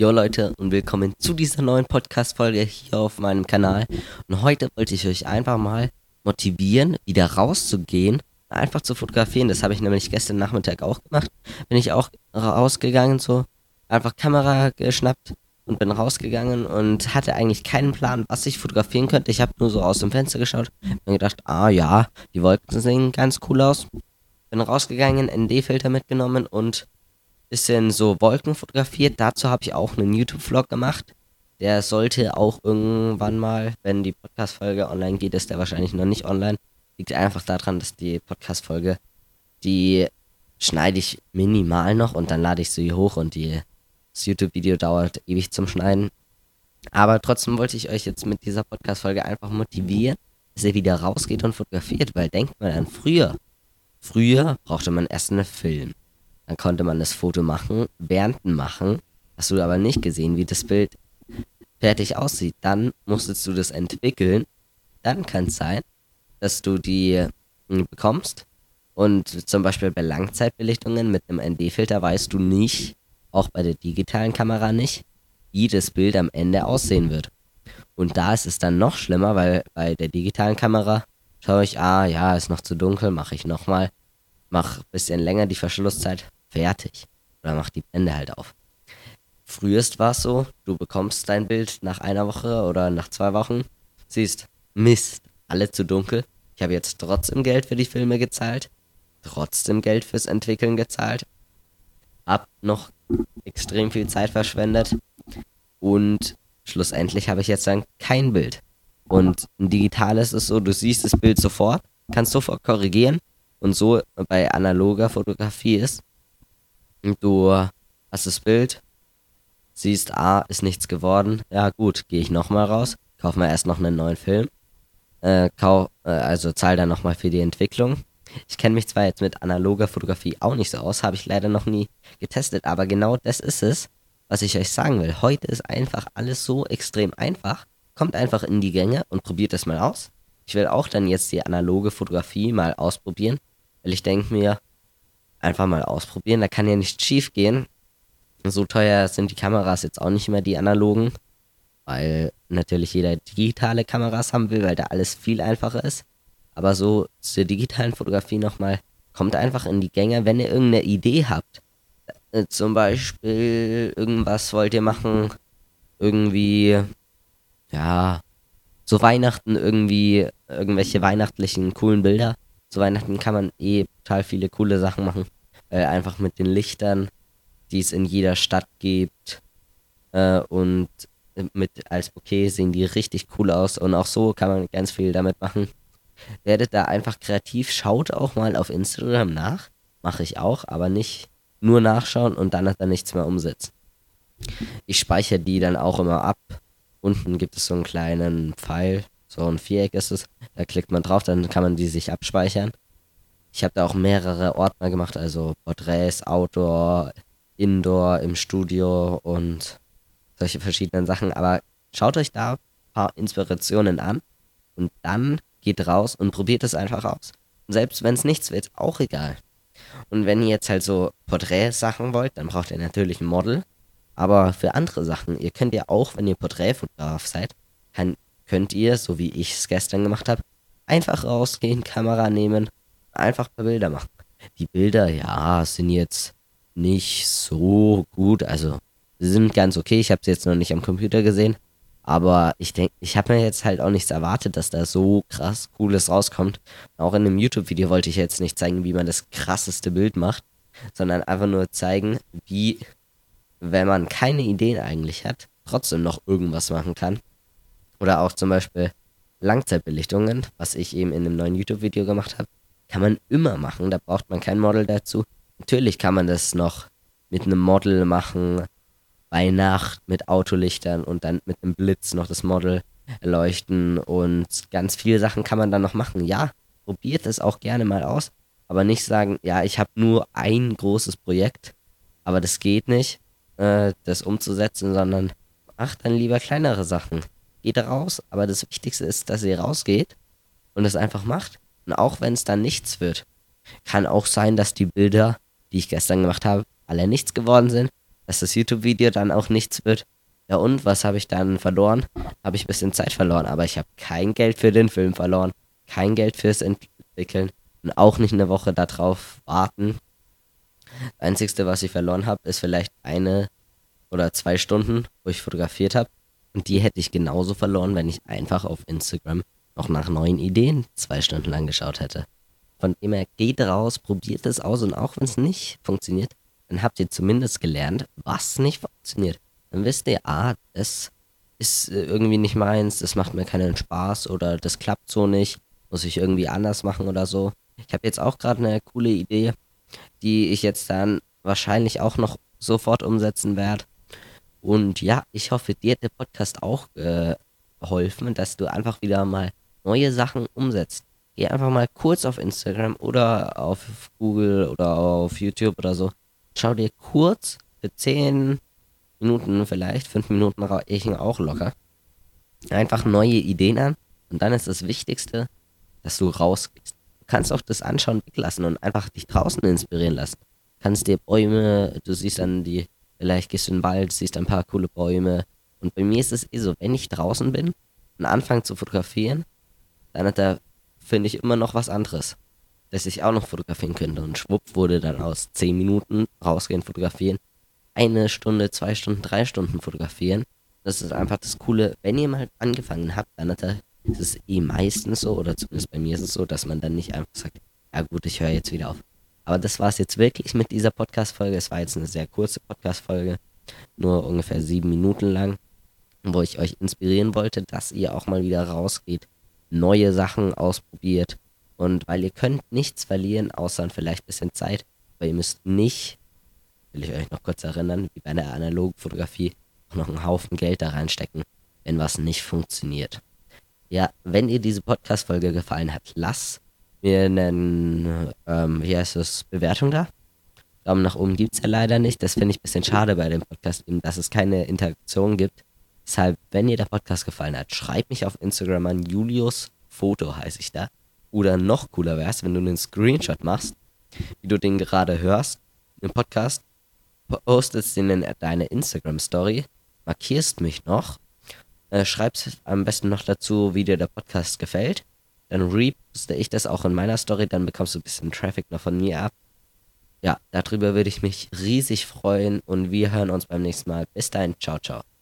Jo Leute und willkommen zu dieser neuen Podcast-Folge hier auf meinem Kanal. Und heute wollte ich euch einfach mal motivieren, wieder rauszugehen, einfach zu fotografieren. Das habe ich nämlich gestern Nachmittag auch gemacht. Bin ich auch rausgegangen, so einfach Kamera geschnappt und bin rausgegangen und hatte eigentlich keinen Plan, was ich fotografieren könnte. Ich habe nur so aus dem Fenster geschaut und gedacht, ah ja, die Wolken sehen ganz cool aus. Bin rausgegangen, ND-Filter mitgenommen und bisschen so Wolken fotografiert. Dazu habe ich auch einen YouTube-Vlog gemacht. Der sollte auch irgendwann mal, wenn die Podcast-Folge online geht, ist der wahrscheinlich noch nicht online. Liegt einfach daran, dass die Podcast-Folge, die schneide ich minimal noch und dann lade ich sie hoch und die, das YouTube-Video dauert ewig zum Schneiden. Aber trotzdem wollte ich euch jetzt mit dieser Podcast-Folge einfach motivieren, dass ihr wieder rausgeht und fotografiert, weil denkt mal an früher. Früher brauchte man erst einen Film. Dann konnte man das Foto machen, während dem Machen. Hast du aber nicht gesehen, wie das Bild fertig aussieht. Dann musstest du das entwickeln. Dann kann es sein, dass du die hm, bekommst. Und zum Beispiel bei Langzeitbelichtungen mit einem ND-Filter weißt du nicht, auch bei der digitalen Kamera nicht, wie das Bild am Ende aussehen wird. Und da ist es dann noch schlimmer, weil bei der digitalen Kamera schaue ich, ah ja, ist noch zu dunkel, mache ich nochmal, mache ein bisschen länger die Verschlusszeit, fertig. Oder mach die Blende halt auf. Frühest war es so, du bekommst dein Bild nach einer Woche oder nach zwei Wochen, siehst, Mist, alle zu dunkel. Ich habe jetzt trotzdem Geld für die Filme gezahlt, trotzdem Geld fürs Entwickeln gezahlt, hab noch extrem viel Zeit verschwendet und schlussendlich habe ich jetzt dann kein Bild. Und ein digitales ist so, du siehst das Bild sofort, kannst sofort korrigieren und so bei analoger Fotografie ist, Du hast das Bild, siehst, ah, ist nichts geworden. Ja, gut, gehe ich nochmal raus, kauf mir erst noch einen neuen Film. Äh, kau, äh, also zahl dann nochmal für die Entwicklung. Ich kenne mich zwar jetzt mit analoger Fotografie auch nicht so aus, habe ich leider noch nie getestet, aber genau das ist es, was ich euch sagen will. Heute ist einfach alles so extrem einfach. Kommt einfach in die Gänge und probiert es mal aus. Ich will auch dann jetzt die analoge Fotografie mal ausprobieren, weil ich denke mir, einfach mal ausprobieren. Da kann ja nicht schief gehen. So teuer sind die Kameras jetzt auch nicht mehr, die analogen, weil natürlich jeder digitale Kameras haben will, weil da alles viel einfacher ist. Aber so zur digitalen Fotografie nochmal, kommt einfach in die Gänge, wenn ihr irgendeine Idee habt. Äh, zum Beispiel irgendwas wollt ihr machen, irgendwie, ja, so Weihnachten irgendwie, irgendwelche weihnachtlichen coolen Bilder zu Weihnachten kann man eh total viele coole Sachen machen. Äh, einfach mit den Lichtern, die es in jeder Stadt gibt. Äh, und mit als Bouquet sehen die richtig cool aus. Und auch so kann man ganz viel damit machen. Werdet da einfach kreativ. Schaut auch mal auf Instagram nach. Mache ich auch, aber nicht nur nachschauen und dann hat er nichts mehr umsetzen. Ich speichere die dann auch immer ab. Unten gibt es so einen kleinen Pfeil, so ein Viereck ist es. Da klickt man drauf, dann kann man die sich abspeichern. Ich habe da auch mehrere Ordner gemacht, also Porträts, Outdoor, Indoor, im Studio und solche verschiedenen Sachen. Aber schaut euch da ein paar Inspirationen an und dann geht raus und probiert es einfach aus. Und selbst wenn es nichts wird, auch egal. Und wenn ihr jetzt halt so Porträtsachen wollt, dann braucht ihr natürlich ein Model. Aber für andere Sachen, ihr könnt ja auch, wenn ihr Porträtfotograf seid, kann, könnt ihr, so wie ich es gestern gemacht habe, einfach rausgehen, Kamera nehmen, einfach ein paar Bilder machen. Die Bilder, ja, sind jetzt nicht so gut. Also, sie sind ganz okay. Ich habe sie jetzt noch nicht am Computer gesehen. Aber ich denke, ich habe mir jetzt halt auch nichts erwartet, dass da so krass Cooles rauskommt. Auch in einem YouTube-Video wollte ich jetzt nicht zeigen, wie man das krasseste Bild macht, sondern einfach nur zeigen, wie, wenn man keine Ideen eigentlich hat, trotzdem noch irgendwas machen kann. Oder auch zum Beispiel Langzeitbelichtungen, was ich eben in einem neuen YouTube-Video gemacht habe, kann man immer machen. Da braucht man kein Model dazu. Natürlich kann man das noch mit einem Model machen, bei Nacht mit Autolichtern und dann mit einem Blitz noch das Model erleuchten und ganz viele Sachen kann man dann noch machen. Ja, probiert es auch gerne mal aus, aber nicht sagen, ja, ich habe nur ein großes Projekt, aber das geht nicht, äh, das umzusetzen, sondern macht dann lieber kleinere Sachen geht raus, aber das Wichtigste ist, dass ihr rausgeht und es einfach macht. Und auch wenn es dann nichts wird, kann auch sein, dass die Bilder, die ich gestern gemacht habe, alle nichts geworden sind. dass das YouTube-Video dann auch nichts wird. Ja und, was habe ich dann verloren? Habe ich ein bisschen Zeit verloren, aber ich habe kein Geld für den Film verloren, kein Geld fürs Entwickeln und auch nicht eine Woche darauf warten. Das Einzige, was ich verloren habe, ist vielleicht eine oder zwei Stunden, wo ich fotografiert habe. Und die hätte ich genauso verloren, wenn ich einfach auf Instagram noch nach neuen Ideen zwei Stunden lang geschaut hätte. Von dem her geht raus, probiert es aus und auch wenn es nicht funktioniert, dann habt ihr zumindest gelernt, was nicht funktioniert. Dann wisst ihr, ah, das ist äh, irgendwie nicht meins, das macht mir keinen Spaß oder das klappt so nicht, muss ich irgendwie anders machen oder so. Ich habe jetzt auch gerade eine coole Idee, die ich jetzt dann wahrscheinlich auch noch sofort umsetzen werde. Und ja, ich hoffe, dir hat der Podcast auch äh, geholfen, dass du einfach wieder mal neue Sachen umsetzt. Geh einfach mal kurz auf Instagram oder auf Google oder auf YouTube oder so. Schau dir kurz für 10 Minuten vielleicht, 5 Minuten reichen auch locker. Einfach neue Ideen an. Und dann ist das Wichtigste, dass du rausgehst. Du kannst auch das Anschauen weglassen und einfach dich draußen inspirieren lassen. Du kannst dir Bäume, du siehst dann die, vielleicht gehst du in den Wald, siehst ein paar coole Bäume. Und bei mir ist es eh so, wenn ich draußen bin und anfange zu fotografieren, dann hat er, finde ich, immer noch was anderes, das ich auch noch fotografieren könnte. Und schwupp wurde dann aus 10 Minuten rausgehen, fotografieren, eine Stunde, zwei Stunden, drei Stunden fotografieren. Das ist einfach das Coole. Wenn ihr mal angefangen habt, dann hat er, ist es eh meistens so, oder zumindest bei mir ist es so, dass man dann nicht einfach sagt, ja gut, ich höre jetzt wieder auf. Aber das war es jetzt wirklich mit dieser Podcast-Folge. Es war jetzt eine sehr kurze Podcast-Folge, nur ungefähr sieben Minuten lang, wo ich euch inspirieren wollte, dass ihr auch mal wieder rausgeht, neue Sachen ausprobiert. Und weil ihr könnt nichts verlieren, außer vielleicht ein bisschen Zeit, weil ihr müsst nicht, will ich euch noch kurz erinnern, wie bei der analogen Fotografie, auch noch einen Haufen Geld da reinstecken, wenn was nicht funktioniert. Ja, wenn ihr diese Podcast-Folge gefallen hat, lasst mir einen, ähm, wie heißt das, Bewertung da. Daumen nach oben gibt es ja leider nicht. Das finde ich ein bisschen schade bei dem Podcast, dass es keine Interaktion gibt. Deshalb, wenn dir der Podcast gefallen hat, schreib mich auf Instagram an, Julius Foto heiße ich da. Oder noch cooler wäre es, wenn du einen Screenshot machst, wie du den gerade hörst, im Podcast, postest den in deine Instagram-Story, markierst mich noch, äh, schreibst am besten noch dazu, wie dir der Podcast gefällt. Dann reposte ich das auch in meiner Story, dann bekommst du ein bisschen Traffic noch von mir ab. Ja, darüber würde ich mich riesig freuen und wir hören uns beim nächsten Mal. Bis dahin, ciao, ciao.